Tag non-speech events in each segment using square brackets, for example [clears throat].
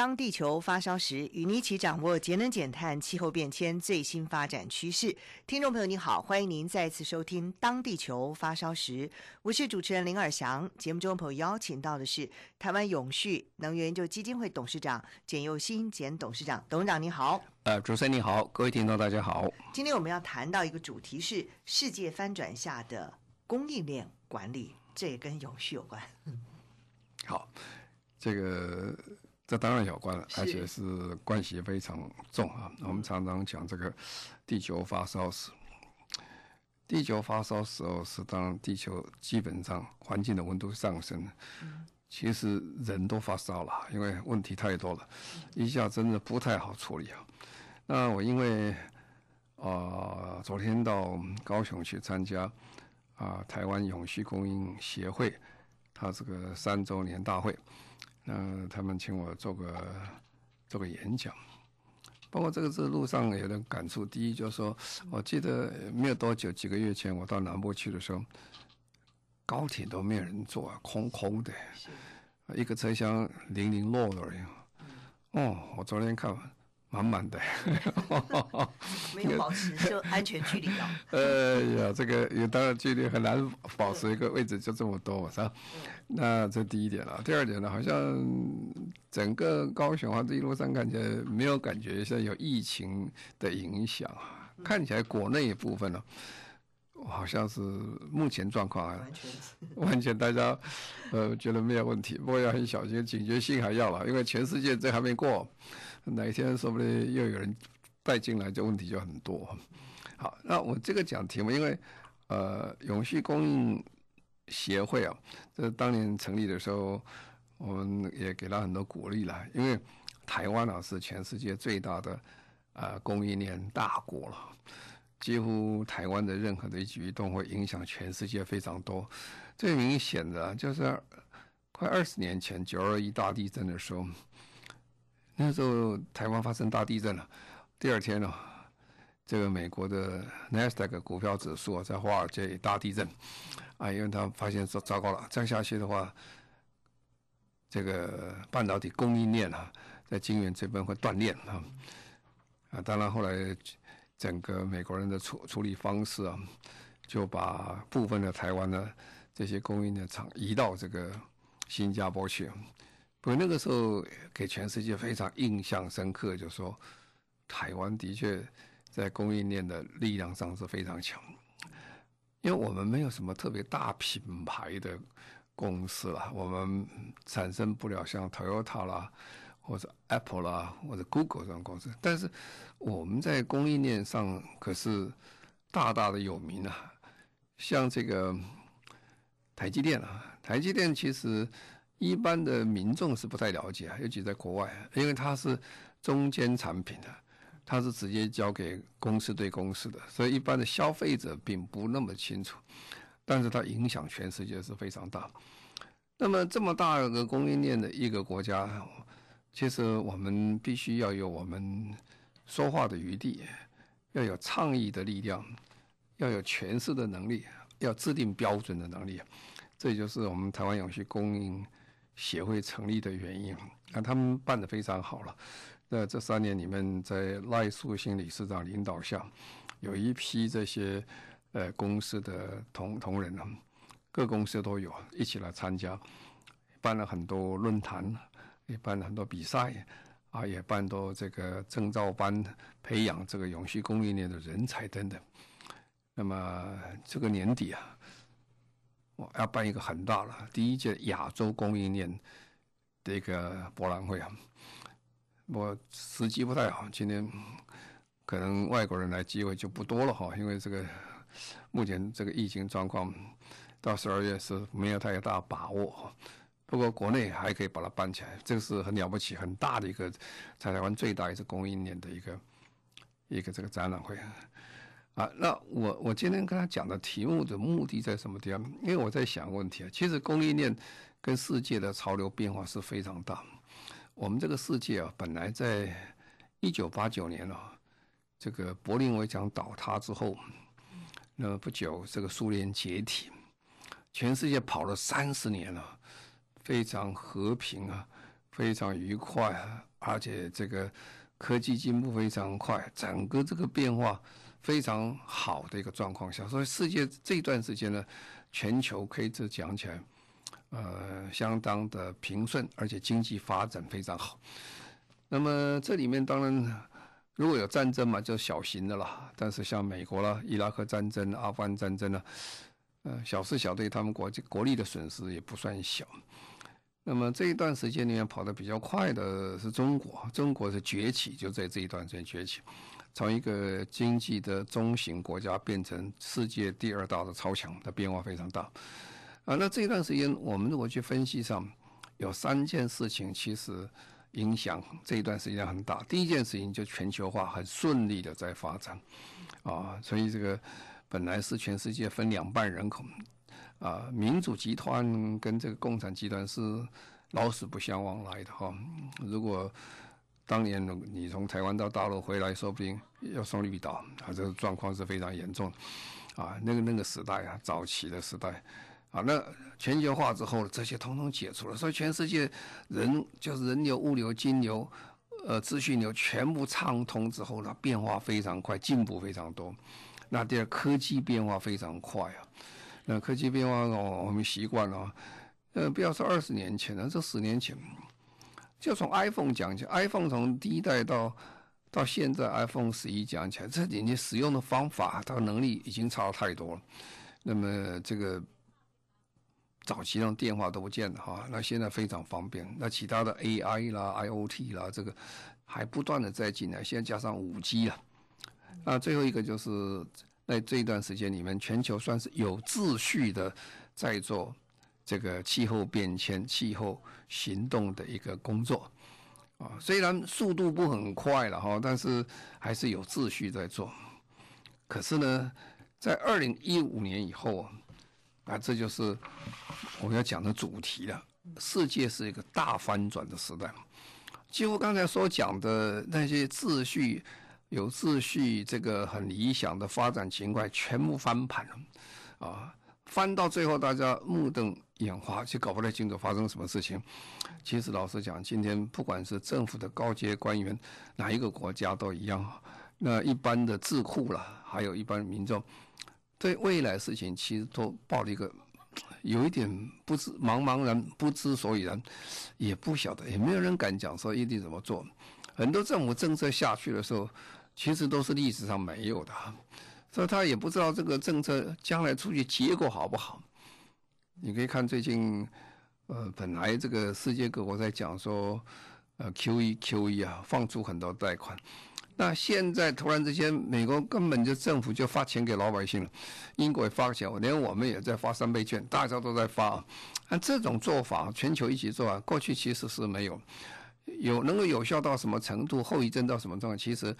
当地球发烧时，与你一起掌握节能减碳、气候变迁最新发展趋势。听众朋友，你好，欢迎您再次收听《当地球发烧时》，我是主持人林尔翔。节目中朋友邀请到的是台湾永续能源研究基金会董事长简佑新简董事长。董事长你好，呃，主持人你好，各位听众大家好。今天我们要谈到一个主题是世界翻转下的供应链管理，这也跟永续有关。好，这个。这当然有关了，而且是关系非常重啊！我们常常讲这个地球发烧时，地球发烧时候是当地球基本上环境的温度上升，其实人都发烧了，因为问题太多了，一下真的不太好处理啊。那我因为啊、呃，昨天到高雄去参加啊、呃、台湾永续供应协会，它这个三周年大会。那他们请我做个做个演讲，包括这个是路上有点感触。第一就是说，我记得没有多久，几个月前我到南部去的时候，高铁都没有人坐啊，空空的，一个车厢零零落落的。哦，我昨天看。满满的，[laughs] 没有保持就安全距离了。呃 [laughs] 呀，这个也当然距离很难保持一个位置就这么多，是吧？那这第一点了。第二点呢，好像整个高雄啊，这一路上感觉没有感觉像有疫情的影响啊，看起来国内部分呢，好像是目前状况啊，[laughs] 完全大家呃觉得没有问题，不过要很小心，警觉性还要了，因为全世界这还没过。哪一天说不定又有人带进来，这问题就很多。好，那我这个讲题目，因为呃，永续供应协会啊，这当年成立的时候，我们也给了很多鼓励了。因为台湾啊是全世界最大的啊、供应链大国了，几乎台湾的任何的一举一动会影响全世界非常多。最明显的就是快二十年前九二一大地震的时候。那时候台湾发生大地震了，第二天呢、这个美国的 Nasdaq 股票指数啊在华尔街大地震，啊，因为他发现说糟糕了，这样下去的话，这个半导体供应链啊，在晶圆这边会断链啊，啊，当然后来整个美国人的处处理方式啊，就把部分的台湾的这些供应链厂移到这个新加坡去。不过那个时候给全世界非常印象深刻，就是说台湾的确在供应链的力量上是非常强，因为我们没有什么特别大品牌的公司了，我们产生不了像 Toyota 啦，或者 Apple 啦，或者 Google 这种公司，但是我们在供应链上可是大大的有名啊，像这个台积电啊，台积电其实。一般的民众是不太了解啊，尤其在国外，因为它是中间产品的，它是直接交给公司对公司的，所以一般的消费者并不那么清楚。但是它影响全世界是非常大。那么这么大个供应链的一个国家，其实我们必须要有我们说话的余地，要有倡议的力量，要有诠释的能力，要制定标准的能力。这就是我们台湾永续供应协会成立的原因，那他们办得非常好了。那这三年里面，在赖树新理事长领导下，有一批这些呃公司的同同仁呢，各公司都有一起来参加，办了很多论坛，也办了很多比赛，啊，也办多这个证照班，培养这个永续供应链的人才等等。那么这个年底啊。要办一个很大的第一届亚洲供应链的一个博览会啊，我时机不太好，今天可能外国人来机会就不多了哈，因为这个目前这个疫情状况到十二月是没有太大把握。不过国内还可以把它办起来，这个是很了不起、很大的一个在台湾最大一次供应链的一个一个这个展览会啊。那我我今天跟他讲的题目的目的在什么地方？因为我在想问题啊，其实供应链跟世界的潮流变化是非常大。我们这个世界啊，本来在一九八九年啊，这个柏林围墙倒塌之后，那不久这个苏联解体，全世界跑了三十年了。非常和平啊，非常愉快啊，而且这个科技进步非常快，整个这个变化非常好的一个状况下，所以世界这一段时间呢，全球可以这讲起来，呃，相当的平顺，而且经济发展非常好。那么这里面当然如果有战争嘛，就小型的啦，但是像美国啦、伊拉克战争、阿富汗战争呢，呃，小事小对，他们国国力的损失也不算小。那么这一段时间里面跑得比较快的是中国，中国是崛起，就在这一段时间崛起，从一个经济的中型国家变成世界第二大的超强，的变化非常大。啊，那这一段时间我们如果去分析上，有三件事情其实影响这一段时间很大。第一件事情就全球化很顺利的在发展，啊，所以这个本来是全世界分两半人口。啊，民主集团跟这个共产集团是老死不相往来的哈。如果当年你从台湾到大陆回来，说不定要送绿岛，啊，这个状况是非常严重。啊，那个那个时代啊，早期的时代，啊，那全球化之后，这些统统解除了，所以全世界人就是人流、物流、金流、呃，资讯流全部畅通之后呢，变化非常快，进步非常多。那第二，科技变化非常快啊。那科技变化，我们习惯了，呃，不要说二十年前了，这十年前，就从 iPhone 讲起，iPhone 从第一代到到现在 iPhone 十一讲起来，这人家使用的方法，它的能力已经差太多了。那么这个早期那种电话都不见了哈，那现在非常方便。那其他的 AI 啦、IoT 啦，这个还不断的在进来，现在加上五 G 了。那最后一个就是。在这一段时间里面，全球算是有秩序的在做这个气候变迁、气候行动的一个工作啊。虽然速度不很快了哈，但是还是有秩序在做。可是呢，在二零一五年以后啊，啊这就是我要讲的主题了。世界是一个大翻转的时代，几乎刚才所讲的那些秩序。有秩序，这个很理想的发展情况全部翻盘了，啊，翻到最后大家目瞪眼花，就搞不太清楚发生什么事情。其实老实讲，今天不管是政府的高阶官员，哪一个国家都一样，那一般的智库了，还有一般民众，对未来事情其实都抱了一个有一点不知茫茫然，不知所以然，也不晓得，也没有人敢讲说一定怎么做。很多政府政策下去的时候。其实都是历史上没有的，所以他也不知道这个政策将来出去结果好不好。你可以看最近，呃，本来这个世界各国在讲说，呃，QE QE 啊，放出很多贷款。那现在突然之间，美国根本就政府就发钱给老百姓了，英国也发钱，连我们也在发三倍券，大家都在发。那这种做法，全球一起做啊，过去其实是没有。有能够有效到什么程度，后遗症到什么状况？其实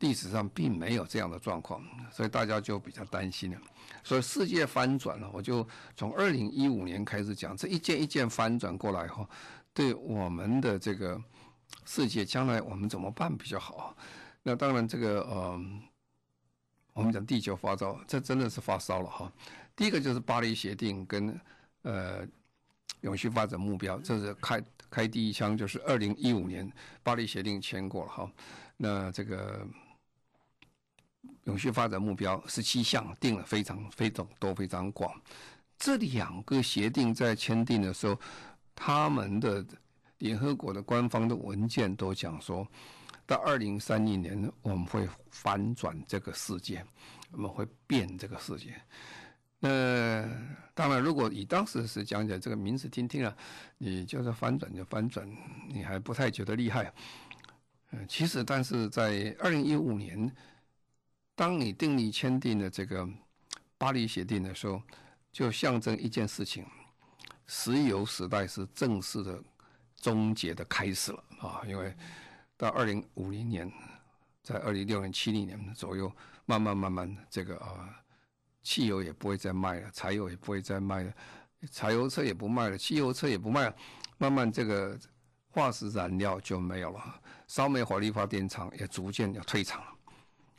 历史上并没有这样的状况，所以大家就比较担心了。所以世界翻转了，我就从二零一五年开始讲，这一件一件翻转过来后，对我们的这个世界将来我们怎么办比较好？那当然，这个呃，我们讲地球发烧，这真的是发烧了哈。第一个就是巴黎协定跟呃永续发展目标，这是开。开第一枪就是二零一五年巴黎协定签过了哈，那这个永续发展目标十七项定了非常非常多非常广，这两个协定在签订的时候，他们的联合国的官方的文件都讲说，到二零三零年我们会翻转这个世界，我们会变这个世界。那当然，如果以当时是讲起来，这个名字听听啊，你就是翻转就翻转，你还不太觉得厉害。嗯，其实，但是在二零一五年，当你订立签订了这个巴黎协定的时候，就象征一件事情：石油时代是正式的终结的开始了啊，因为到二零五零年，在二零六零、七零年左右，慢慢慢慢这个啊，汽油也不会再卖了，柴油也不会再卖了，柴油车也不卖了，汽油车也不卖了，慢慢这个化石燃料就没有了，烧煤火力发电厂也逐渐要退场了。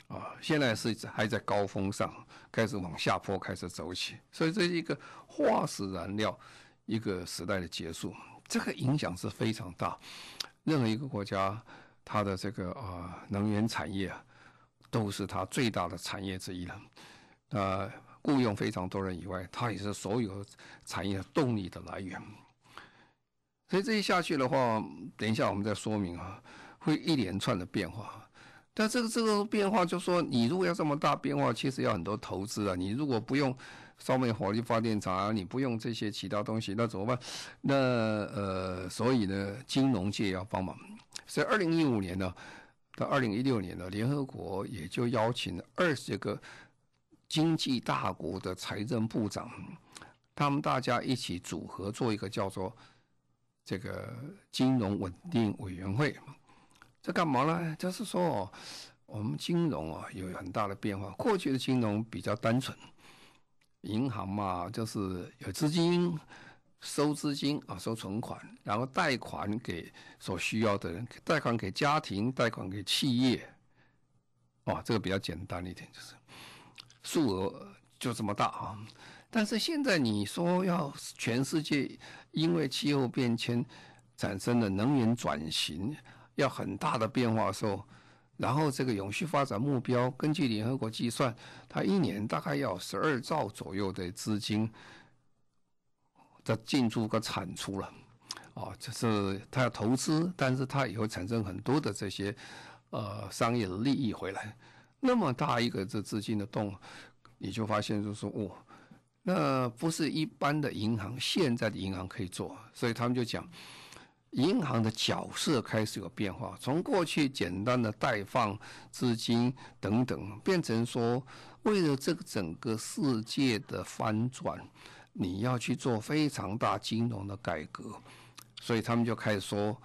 啊，现在是还在高峰上，开始往下坡开始走起，所以这是一个化石燃料一个时代的结束，这个影响是非常大。任何一个国家，它的这个啊能源产业啊，都是它最大的产业之一了。呃，雇佣非常多人以外，它也是所有产业动力的来源。所以这一下去的话，等一下我们再说明啊，会一连串的变化。但这个这个变化，就说你如果要这么大变化，其实要很多投资啊。你如果不用烧煤火力发电厂啊，你不用这些其他东西，那怎么办？那呃，所以呢，金融界要帮忙。所以二零一五年呢，到二零一六年呢，联合国也就邀请了二十个经济大国的财政部长，他们大家一起组合做一个叫做这个金融稳定委员会。这干嘛呢？就是说，我们金融啊有很大的变化。过去的金融比较单纯，银行嘛就是有资金收资金啊，收存款，然后贷款给所需要的人，贷款给家庭，贷款给企业。哦，这个比较简单一点，就是数额就这么大啊。但是现在你说要全世界因为气候变迁产生的能源转型。要很大的变化的时候，然后这个永续发展目标，根据联合国计算，它一年大概要十二兆左右的资金的进驻和产出了，啊，就是它要投资，但是它也会产生很多的这些呃商业的利益回来。那么大一个这资金的洞，你就发现就是说，哦，那不是一般的银行，现在的银行可以做，所以他们就讲。银行的角色开始有变化，从过去简单的贷放资金等等，变成说，为了这个整个世界的翻转，你要去做非常大金融的改革，所以他们就开始说，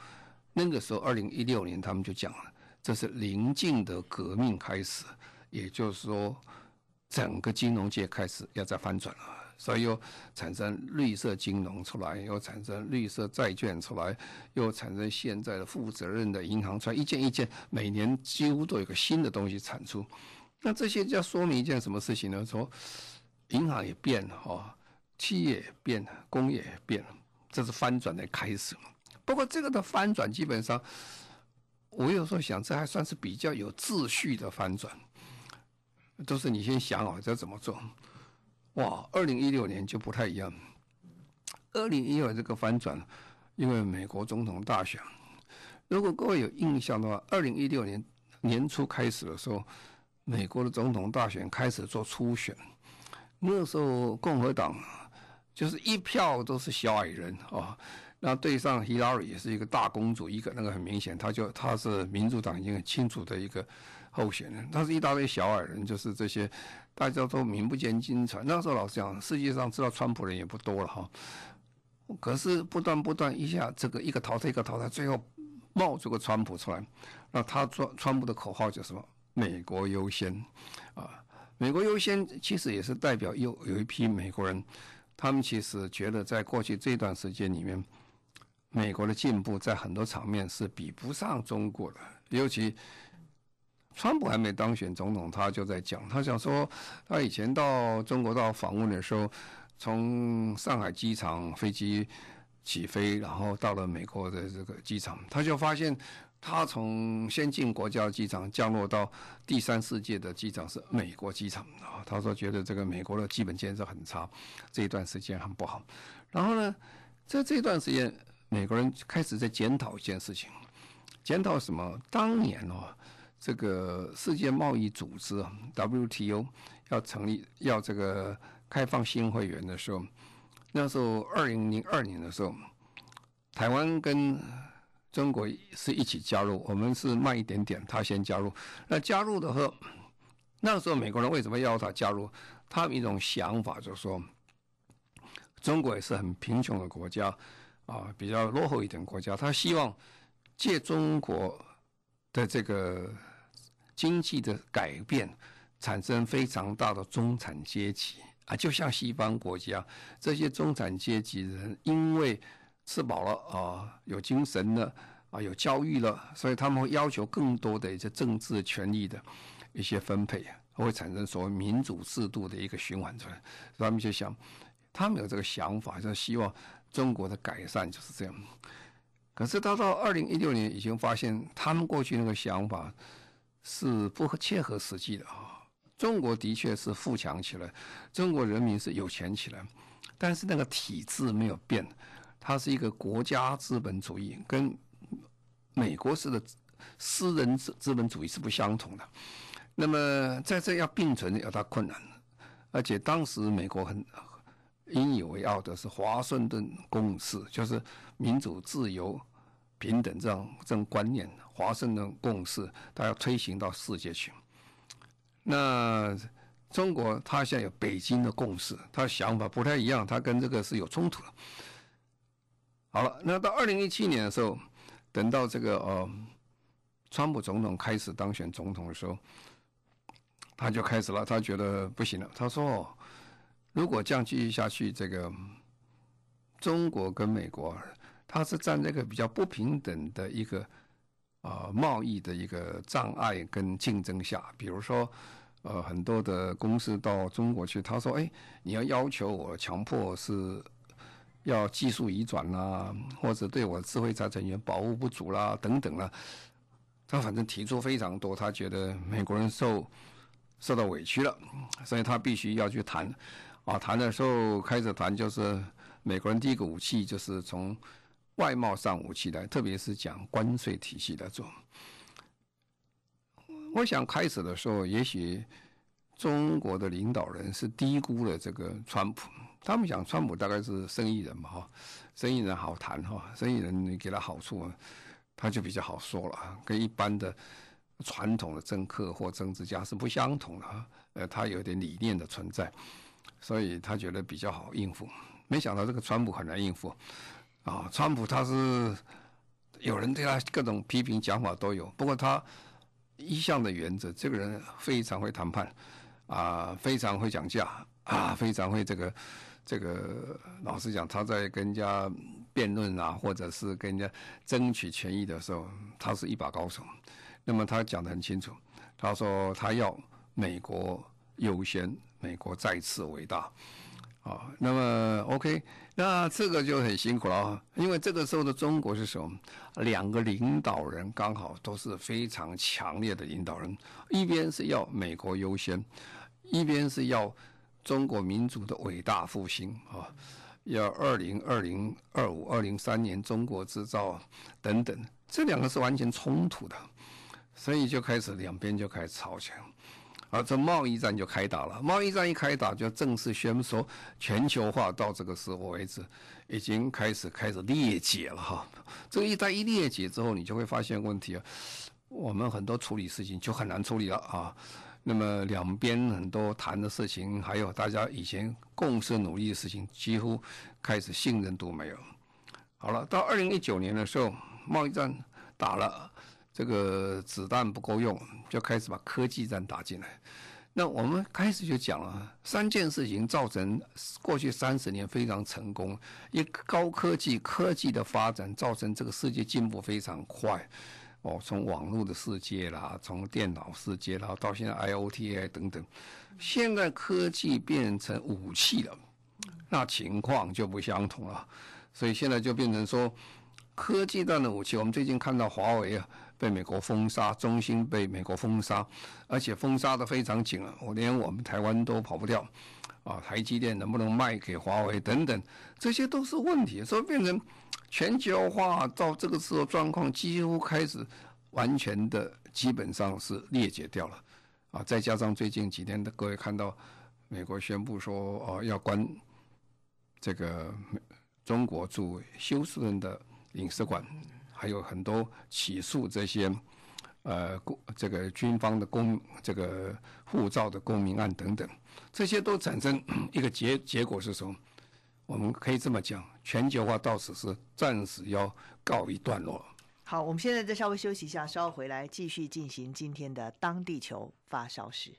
那个时候二零一六年他们就讲了，这是临近的革命开始，也就是说，整个金融界开始要再翻转了。所以又产生绿色金融出来，又产生绿色债券出来，又产生现在的负责任的银行出来，一件一件，每年几乎都有个新的东西产出。那这些就要说明一件什么事情呢？说银行也变了，哈，企业也变了，工业也变了，这是翻转的开始。不过这个的翻转基本上，我有时候想，这还算是比较有秩序的翻转，都是你先想好这怎么做。哇，二零一六年就不太一样。二零一六这个翻转，因为美国总统大选，如果各位有印象的话，二零一六年年初开始的时候，美国的总统大选开始做初选，那时候共和党就是一票都是小矮人啊，那对上希拉里也是一个大公主，一个那个很明显，他就他是民主党已经很清楚的一个候选人，他是一大堆小矮人，就是这些。大家都名不见经传。那时候老实讲，世界上知道川普人也不多了哈。可是不断不断一下，这个一个淘汰一个淘汰，最后冒出个川普出来。那他川川普的口号叫什么？美国优先啊！美国优先其实也是代表有有一批美国人，他们其实觉得在过去这段时间里面，美国的进步在很多场面是比不上中国的，尤其。川普还没当选总统，他就在讲，他想说，他以前到中国到访问的时候，从上海机场飞机起飞，然后到了美国的这个机场，他就发现，他从先进国家机场降落到第三世界的机场是美国机场啊。他说觉得这个美国的基本建设很差，这一段时间很不好。然后呢，在这段时间，美国人开始在检讨一件事情，检讨什么？当年哦。这个世界贸易组织啊，WTO 要成立，要这个开放新会员的时候，那时候二零零二年的时候，台湾跟中国是一起加入，我们是慢一点点，他先加入。那加入的时候，那时候美国人为什么要他加入？他们一种想法就是说，中国也是很贫穷的国家，啊，比较落后一点国家，他希望借中国的这个经济的改变，产生非常大的中产阶级啊，就像西方国家这些中产阶级人，因为吃饱了啊，有精神了啊，有教育了，所以他们会要求更多的一些政治权利的一些分配，会产生所谓民主制度的一个循环出来，他们就想。他们有这个想法，就希望中国的改善就是这样。可是他到二零一六年已经发现，他们过去那个想法是不切合实际的啊。中国的确是富强起来，中国人民是有钱起来，但是那个体制没有变，它是一个国家资本主义，跟美国式的私人资资本主义是不相同的。那么在这要并存有它困难，而且当时美国很。引以为傲的是华盛顿共识，就是民主、自由、平等这样这种观念。华盛顿共识，它要推行到世界去。那中国，它现在有北京的共识，它想法不太一样，它跟这个是有冲突的。好了，那到二零一七年的时候，等到这个呃，川普总统开始当选总统的时候，他就开始了，他觉得不行了，他说。如果这样继续下去，这个中国跟美国，它是站在一个比较不平等的一个啊贸易的一个障碍跟竞争下。比如说，呃，很多的公司到中国去，他说：“哎，你要要求我强迫是要技术移转啦，或者对我智慧财产权保护不足啦，等等啦。”他反正提出非常多，他觉得美国人受受到委屈了，所以他必须要去谈。啊，谈的时候开始谈，就是美国人第一个武器就是从外贸上武器来，特别是讲关税体系来做。我想开始的时候，也许中国的领导人是低估了这个川普，他们讲川普大概是生意人嘛，哈，生意人好谈哈，生意人你给他好处，他就比较好说了，跟一般的传统的政客或政治家是不相同的，呃，他有点理念的存在。所以他觉得比较好应付，没想到这个川普很难应付，啊，川普他是有人对他各种批评讲法都有，不过他一向的原则，这个人非常会谈判，啊，非常会讲价，啊，非常会这个这个，老实讲，他在跟人家辩论啊，或者是跟人家争取权益的时候，他是一把高手。那么他讲得很清楚，他说他要美国优先。美国再次伟大，啊，那么 OK，那这个就很辛苦了，因为这个时候的中国是什么？两个领导人刚好都是非常强烈的领导人，一边是要美国优先，一边是要中国民族的伟大复兴啊，要二零二零二五二零三年中国制造等等，这两个是完全冲突的，所以就开始两边就开始吵起来。啊，这贸易战就开打了。贸易战一开打，就正式宣布说，全球化到这个时候为止，已经开始开始裂解了哈。这个一旦一裂解之后，你就会发现问题啊。我们很多处理事情就很难处理了啊。那么两边很多谈的事情，还有大家以前共识努力的事情，几乎开始信任度没有。好了，到二零一九年的时候，贸易战打了。这个子弹不够用，就开始把科技战打进来。那我们开始就讲了三件事情，造成过去三十年非常成功。一高科技科技的发展，造成这个世界进步非常快。哦，从网络的世界啦，从电脑世界啦，到现在 iota 等等，现在科技变成武器了，那情况就不相同了。所以现在就变成说，科技战的武器。我们最近看到华为啊。被美国封杀，中兴被美国封杀，而且封杀的非常紧了，我连我们台湾都跑不掉，啊，台积电能不能卖给华为等等，这些都是问题，所以变成全球化到这个时候状况几乎开始完全的基本上是裂解掉了，啊，再加上最近几天的各位看到美国宣布说哦要关这个中国驻休斯顿的领事馆。还有很多起诉这些，呃，这个军方的公这个护照的公民案等等，这些都产生 [clears throat] 一个结结果是什么？我们可以这么讲，全球化到此是暂时要告一段落。好，我们现在再稍微休息一下，稍后回来继续进行今天的当地球发烧时。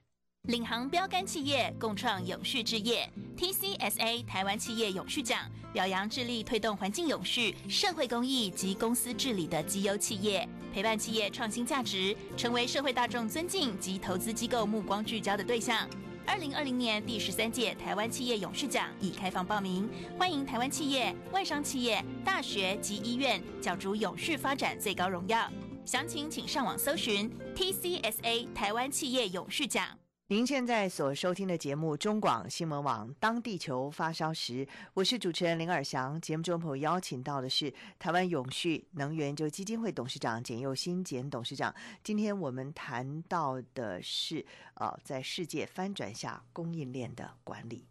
领航标杆企业共创永续置业，TCSA 台湾企业永续奖表扬致力推动环境永续、社会公益及公司治理的绩优企业，陪伴企业创新价值，成为社会大众尊敬及投资机构目光聚焦的对象。二零二零年第十三届台湾企业永续奖已开放报名，欢迎台湾企业、外商企业、大学及医院角逐永续发展最高荣耀。详情请上网搜寻 TCSA 台湾企业永续奖。您现在所收听的节目中广新闻网《当地球发烧时》，我是主持人林尔祥。节目中朋友邀请到的是台湾永续能源就基金会董事长简又新简董事长。今天我们谈到的是，呃，在世界翻转下供应链的管理。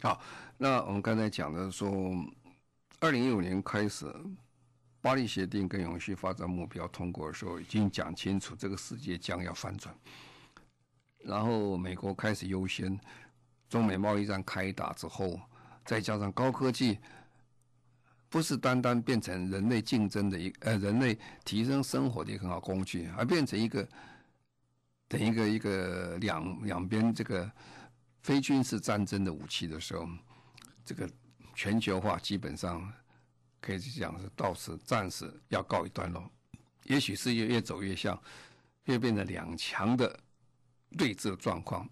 好，那我们刚才讲的说，二零一五年开始，巴黎协定跟永续发展目标通过的时候，已经讲清楚这个世界将要翻转。然后美国开始优先，中美贸易战开打之后，再加上高科技，不是单单变成人类竞争的一呃人类提升生活的一个很好工具，而变成一个等一个一个两两边这个非军事战争的武器的时候，这个全球化基本上可以讲是到此暂时要告一段落，也许是越越走越像，越变成两强的。对峙的状况，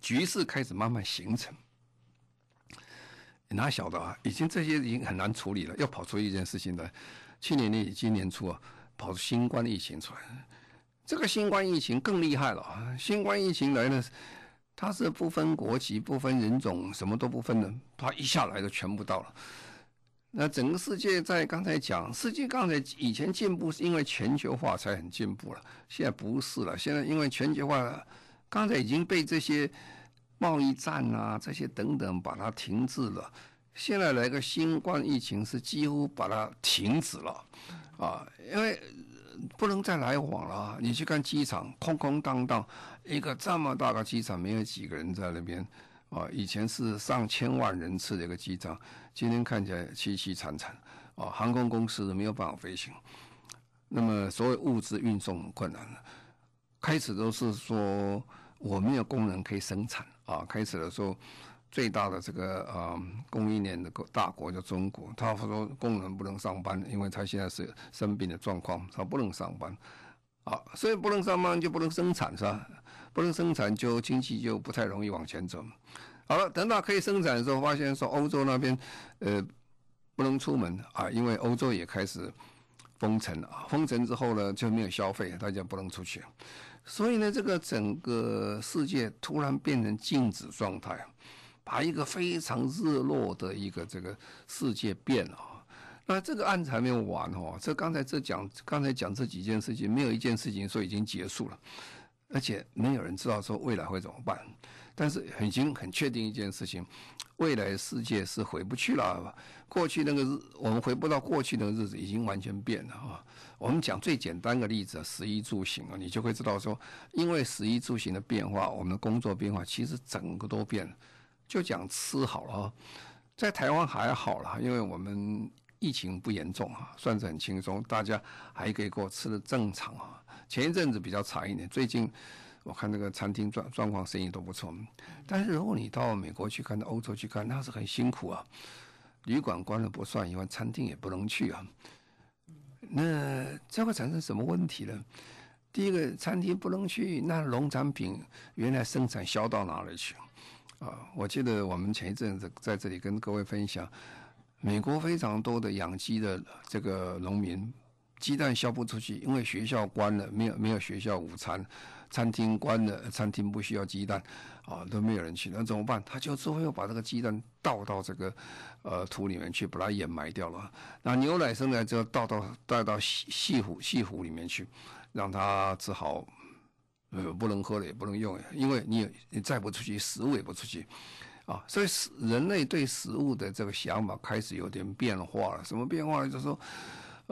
局势开始慢慢形成。哪晓得啊？已经这些已经很难处理了，要跑出一件事情来。去年年底、今年初啊，跑出新冠疫情出来。这个新冠疫情更厉害了！新冠疫情来了，它是不分国籍、不分人种，什么都不分的，它一下来就全部到了。那整个世界在刚才讲，世界刚才以前进步是因为全球化才很进步了，现在不是了。现在因为全球化。刚才已经被这些贸易战啊，这些等等把它停滞了。现在来个新冠疫情，是几乎把它停止了，啊，因为不能再来往了。你去看机场，空空荡荡，一个这么大的机场，没有几个人在那边，啊，以前是上千万人次的一个机场，今天看起来凄凄惨惨，啊，航空公司没有办法飞行，那么所有物资运送很困难了。开始都是说。我没有工人可以生产啊！开始的时候，最大的这个呃供应链的大国叫中国，他说工人不能上班，因为他现在是生病的状况，他不能上班啊，所以不能上班就不能生产是吧？不能生产就经济就不太容易往前走。好了，等到可以生产的时候，发现说欧洲那边呃不能出门啊，因为欧洲也开始封城了，封城之后呢就没有消费，大家不能出去。所以呢，这个整个世界突然变成静止状态，把一个非常热络的一个这个世界变了。那这个案子还没有完哦，这刚才这讲，刚才讲这几件事情，没有一件事情说已经结束了，而且没有人知道说未来会怎么办。但是已经很确定一件事情，未来世界是回不去了。过去那个日，我们回不到过去那个日子，已经完全变了啊。我们讲最简单的例子，食衣住行啊，你就会知道说，因为食衣住行的变化，我们的工作变化，其实整个都变了。就讲吃好了，在台湾还好了，因为我们疫情不严重啊，算是很轻松，大家还可以过吃的正常啊。前一阵子比较惨一点，最近。我看那个餐厅状状况，生意都不错。但是如果你到美国去看，到欧洲去看，那是很辛苦啊。旅馆关了不算，因为餐厅也不能去啊。那这会产生什么问题呢？第一个，餐厅不能去，那农产品原来生产销到哪里去？啊，我记得我们前一阵子在这里跟各位分享，美国非常多的养鸡的这个农民，鸡蛋销不出去，因为学校关了，没有没有学校午餐。餐厅关了，餐厅不需要鸡蛋，啊，都没有人去，那怎么办？他就最后又把这个鸡蛋倒到这个，呃，土里面去，把它掩埋掉了。那牛奶生来之后倒到倒到细细湖细湖里面去，让它只好，呃，不能喝了，也不能用，因为你你再不出去，食物也不出去，啊，所以人类对食物的这个想法开始有点变化了。什么变化呢？就是说，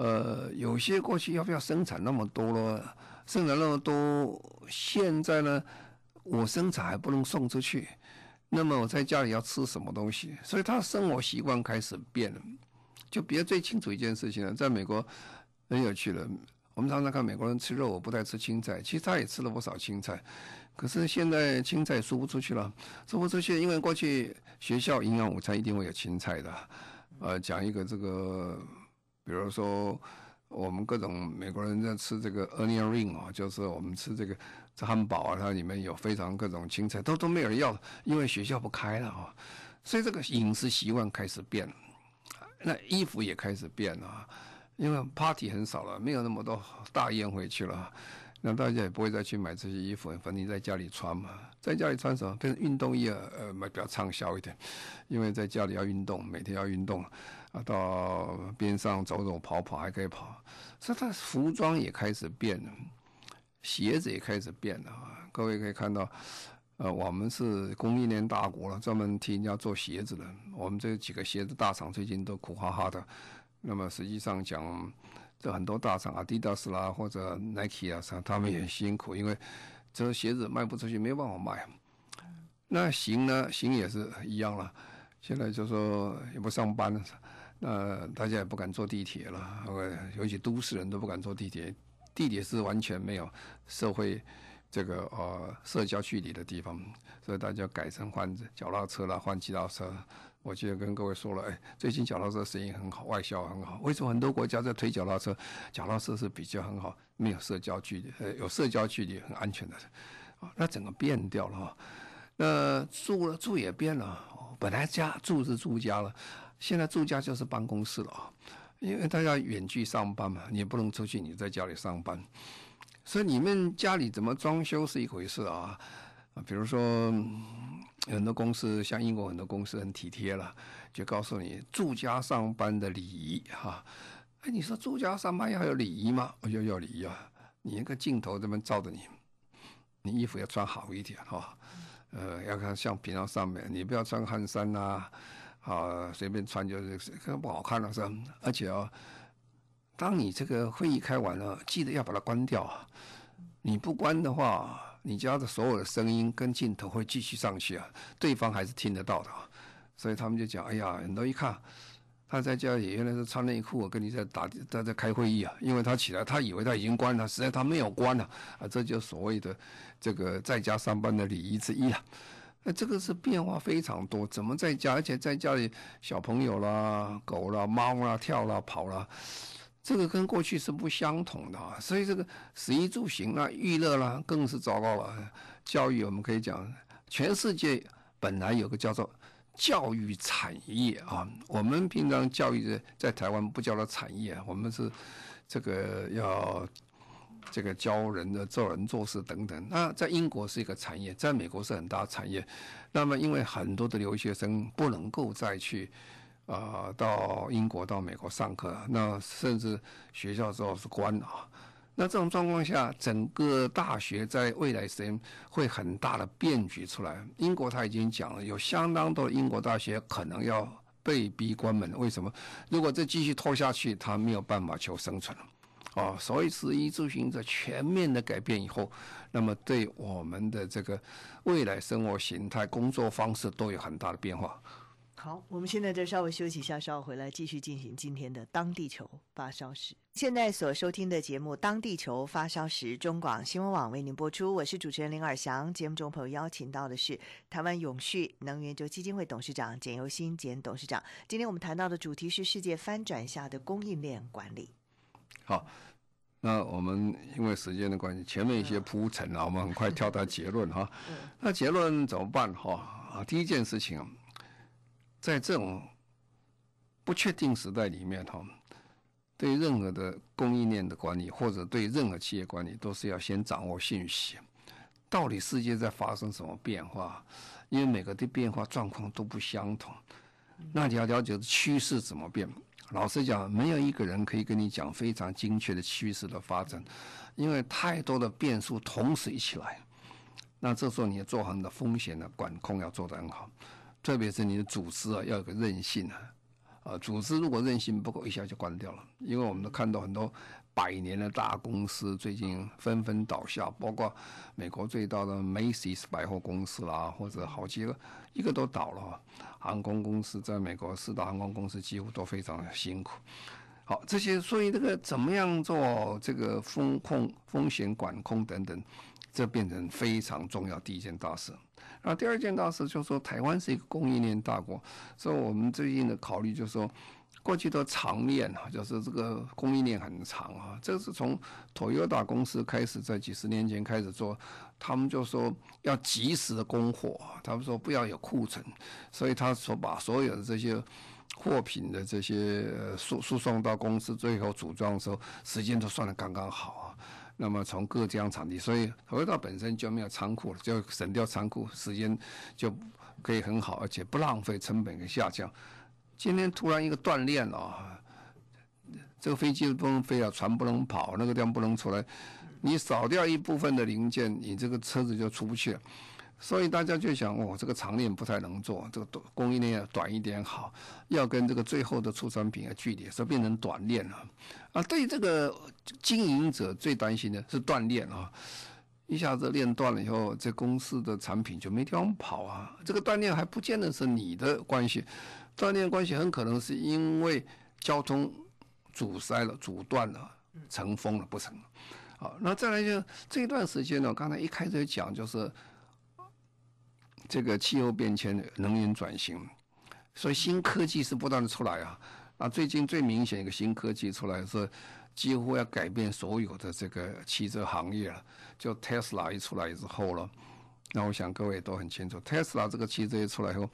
呃，有些过去要不要生产那么多了？生产那么多，现在呢，我生产还不能送出去，那么我在家里要吃什么东西？所以他的生活习惯开始变了。就比较最清楚一件事情呢，在美国很有趣的，我们常常看美国人吃肉，我不太吃青菜，其实他也吃了不少青菜。可是现在青菜输不出去了，输不出去，因为过去学校营养午餐一定会有青菜的。呃，讲一个这个，比如说我们各种美国人在吃这个 onion ring 啊，就是我们吃这个这汉堡啊，它里面有非常各种青菜，都都没有人要，因为学校不开了啊，所以这个饮食习惯开始变。那衣服也开始变了，因为 party 很少了，没有那么多大宴会去了，那大家也不会再去买这些衣服，反正你在家里穿嘛，在家里穿什么？变成运动衣啊，呃，买比较畅销一点，因为在家里要运动，每天要运动，啊，到边上走走跑跑还可以跑，所以它服装也开始变了，鞋子也开始变了啊，各位可以看到。呃，我们是供应链大国了，专门替人家做鞋子的。我们这几个鞋子大厂最近都苦哈哈的。那么实际上讲，这很多大厂，Adidas 啦或者 Nike 啊，他们也辛苦，因为这鞋子卖不出去，没有办法卖。那行呢？行也是一样了。现在就说也不上班了，那大家也不敢坐地铁了，尤其都市人都不敢坐地铁，地铁是完全没有社会。这个呃社交距离的地方，所以大家改成换脚踏车啦，换其他车。我记得跟各位说了，哎，最近脚踏车生意很好，外销很好。为什么很多国家在推脚踏车？脚踏车是比较很好，没有社交距离，呃，有社交距离很安全的。啊，那整个变掉了哈。那住了住也变了，本来家住是住家了，现在住家就是办公室了啊，因为大家远距上班嘛，你不能出去，你在家里上班。所以你们家里怎么装修是一回事，啊，比如说很多公司，像英国很多公司很体贴了，就告诉你住家上班的礼仪哈。哎，你说住家上班要有礼仪吗？我就要礼仪啊，你那个镜头这么照着你，你衣服要穿好一点哈，呃，要看像平常上面，你不要穿汗衫呐，啊，随便穿就是不好看了是吧？而且啊。当你这个会议开完了，记得要把它关掉！你不关的话，你家的所有的声音跟镜头会继续上去啊，对方还是听得到的。所以他们就讲：“哎呀，很多一看他在家里原来是穿内裤，跟你在打在在开会议啊，因为他起来，他以为他已经关了，实际上他没有关了啊！这就所谓的这个在家上班的礼仪之一了。那这个是变化非常多，怎么在家？而且在家里小朋友啦、狗啦、猫啦、跳啦、跑啦。”这个跟过去是不相同的啊，所以这个食衣住行啊、娱乐啦，更是糟糕了。教育我们可以讲，全世界本来有个叫做教育产业啊，我们平常教育在台湾不叫做产业，我们是这个要这个教人的做人做事等等。那在英国是一个产业，在美国是很大的产业。那么因为很多的留学生不能够再去。啊、到英国、到美国上课，那甚至学校之后是关啊。那这种状况下，整个大学在未来时间会很大的变局出来。英国他已经讲了，有相当多的英国大学可能要被逼关门。为什么？如果这继续拖下去，他没有办法求生存了。啊，所以食衣住行这全面的改变以后，那么对我们的这个未来生活形态、工作方式都有很大的变化。好，我们现在就稍微休息一下，稍后回来继续进行今天的《当地球发烧时》。现在所收听的节目《当地球发烧时》，中广新闻网为您播出，我是主持人林尔翔。节目中朋友邀请到的是台湾永续能源就基金会董事长简尤新简董事长。今天我们谈到的主题是世界翻转下的供应链管理。好，那我们因为时间的关系，前面一些铺陈啊，我们很快跳到结论哈。那结论怎么办哈？啊，第一件事情。在这种不确定时代里面，哈，对任何的供应链的管理，或者对任何企业管理，都是要先掌握信息，到底世界在发生什么变化？因为每个的变化状况都不相同，那你要了解趋势怎么变。老实讲，没有一个人可以跟你讲非常精确的趋势的发展，因为太多的变数同时一起来。那这时候你要做好你的风险的管控，要做得很好。特别是你的组织啊，要有个韧性啊，啊，组织如果韧性不够，一下就关掉了。因为我们都看到很多百年的大公司最近纷纷倒下，包括美国最大的 Macy's 百货公司啦，或者好几个，一个都倒了。航空公司在美国四大航空公司几乎都非常辛苦。好，这些所以这个怎么样做这个风控、风险管控等等，这变成非常重要第一件大事。那第二件大事就是说，台湾是一个供应链大国，所以我们最近的考虑就是说，过去的长链啊，就是这个供应链很长啊。这是从 Toyota 公司开始，在几十年前开始做，他们就说要及时的供货，他们说不要有库存，所以他说把所有的这些货品的这些输输送到公司，最后组装的时候，时间都算得刚刚好啊。那么从各家场地，所以回到本身就没有仓库了，就省掉仓库，时间就可以很好，而且不浪费，成本跟下降。今天突然一个断链啊，这个飞机不能飞了，船不能跑，那个地方不能出来，你少掉一部分的零件，你这个车子就出不去了。所以大家就想，哦，这个长链不太能做，这个短供应链要短一点好，要跟这个最后的出产品的距离，所以变成短链了。啊，对这个经营者最担心的是断链啊，一下子链断了以后，这公司的产品就没地方跑啊。这个断链还不见得是你的关系，断链关系很可能是因为交通阻塞了、阻断了、成风了不成。好，那再来就这一段时间呢，刚才一开始讲就是。这个气候变迁、能源转型，所以新科技是不断的出来啊。啊最近最明显一个新科技出来是，几乎要改变所有的这个汽车行业了。就特斯拉一出来之后了，那我想各位都很清楚，特斯拉这个汽车一出来以后，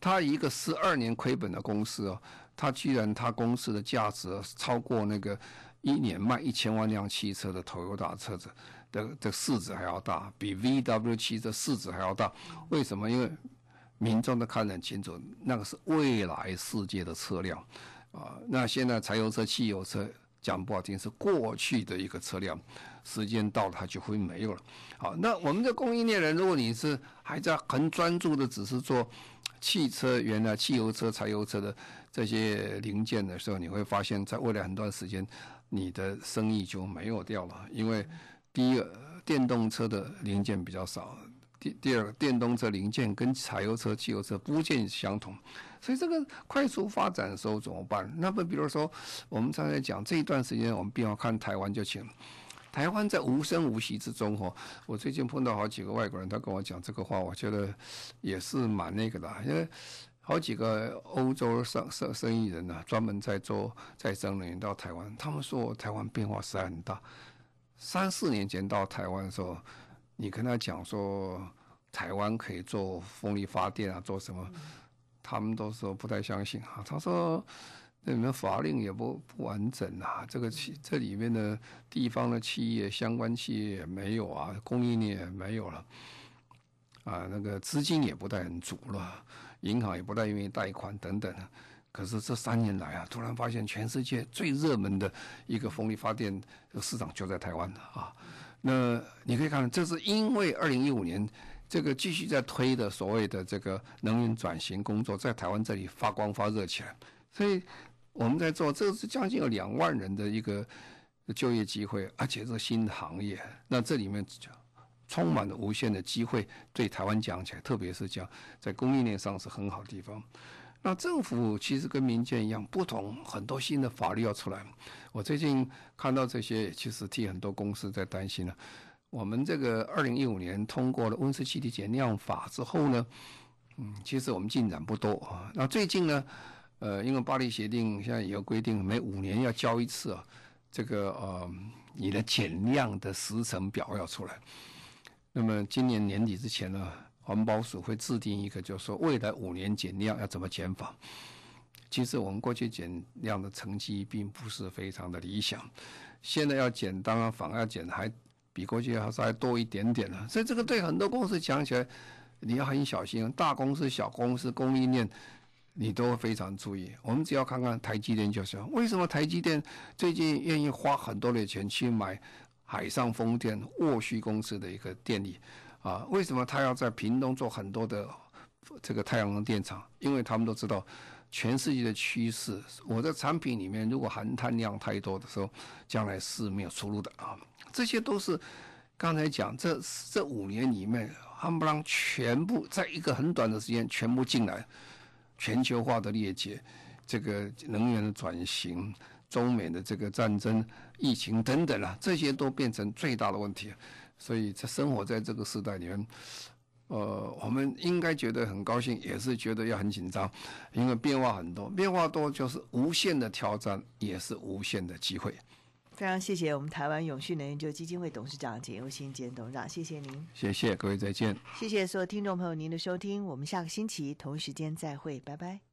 它一个十二年亏本的公司哦，它居然它公司的价值超过那个一年卖一千万辆汽车的 Toyota 车子。的的市值还要大，比 VW 汽车市值还要大。为什么？因为民众都看得很清楚，那个是未来世界的车辆啊。那现在柴油车、汽油车讲不好听是过去的一个车辆，时间到了它就会没有了。好，那我们的供应链人，如果你是还在很专注的只是做汽车，原来汽油车、柴油车的这些零件的时候，你会发现在未来很短时间，你的生意就没有掉了，因为。第一个，电动车的零件比较少；第第二个，电动车零件跟柴油车、汽油车不见相同，所以这个快速发展的时候怎么办？那么比如说，我们刚才讲这一段时间，我们比方看台湾就行。台湾在无声无息之中，哈，我最近碰到好几个外国人，他跟我讲这个话，我觉得也是蛮那个的，因为好几个欧洲生生生意人呢，专门在做再生能源到台湾，他们说台湾变化实在很大。三四年前到台湾的时候，你跟他讲说台湾可以做风力发电啊，做什么？他们都说不太相信啊。他说那里面法令也不不完整啊，这个企这里面的地方的企业相关企业也没有啊，供应链也没有了啊，那个资金也不太很足了，银行也不太愿意贷款等等。可是这三年来啊，突然发现全世界最热门的一个风力发电的市场就在台湾了啊。那你可以看，这是因为二零一五年这个继续在推的所谓的这个能源转型工作，在台湾这里发光发热起来。所以我们在做，这是将近有两万人的一个就业机会，而且是新的行业。那这里面充满了无限的机会，对台湾讲起来，特别是讲在供应链上是很好的地方。那政府其实跟民间一样，不同，很多新的法律要出来。我最近看到这些，其实替很多公司在担心了。我们这个二零一五年通过了温室气体减量法之后呢，嗯，其实我们进展不多啊。那最近呢，呃，因为巴黎协定现在也有规定，每五年要交一次啊，这个呃，你的减量的时程表要出来。那么今年年底之前呢，环保署会制定一个，就是说未来五年减量要怎么减法。其实我们过去减量的成绩并不是非常的理想，现在要减，当然反而要减还比过去还稍微多一点点了。所以这个对很多公司讲起来，你要很小心，大公司、小公司、供应链，你都非常注意。我们只要看看台积电就行。为什么台积电最近愿意花很多的钱去买海上风电沃旭公司的一个电力？啊，为什么他要在屏东做很多的这个太阳能电厂？因为他们都知道，全世界的趋势。我的产品里面如果含碳量太多的时候，将来是没有出路的啊。这些都是刚才讲这这五年里面，夯不啷全部在一个很短的时间全部进来，全球化的裂解，这个能源的转型，中美的这个战争、疫情等等啊，这些都变成最大的问题。所以在生活在这个时代里面。呃，我们应该觉得很高兴，也是觉得要很紧张，因为变化很多，变化多就是无限的挑战，也是无限的机会。非常谢谢我们台湾永续能源基金会董事长简又新简董事长，谢谢您。谢谢各位，再见。谢谢所有听众朋友您的收听，我们下个星期同一时间再会，拜拜。